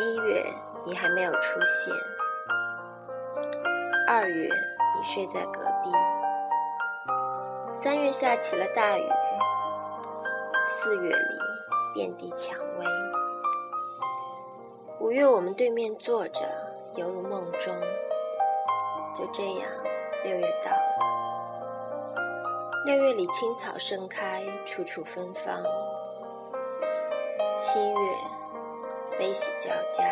一月你还没有出现二月你睡在隔壁三月下起了大雨四月里遍地蔷薇。五月我们对面坐着犹如梦中。就这样六月到了。六月里青草盛开处处芬芳。七月悲喜交加，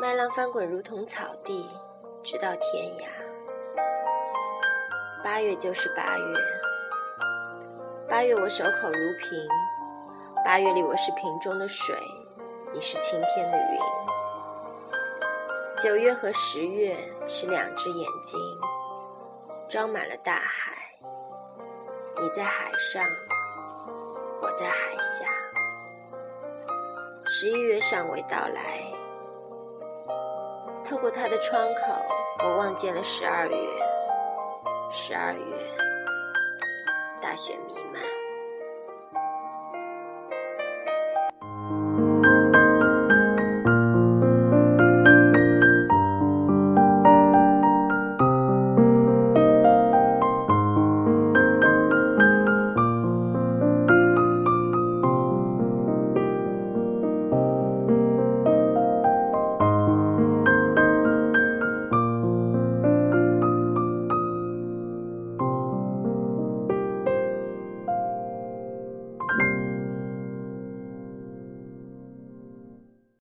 麦浪翻滚如同草地，直到天涯。八月就是八月，八月我守口如瓶，八月里我是瓶中的水，你是晴天的云。九月和十月是两只眼睛，装满了大海。你在海上，我在海下。十一月尚未到来，透过他的窗口，我望见了十二月。十二月，大雪弥漫。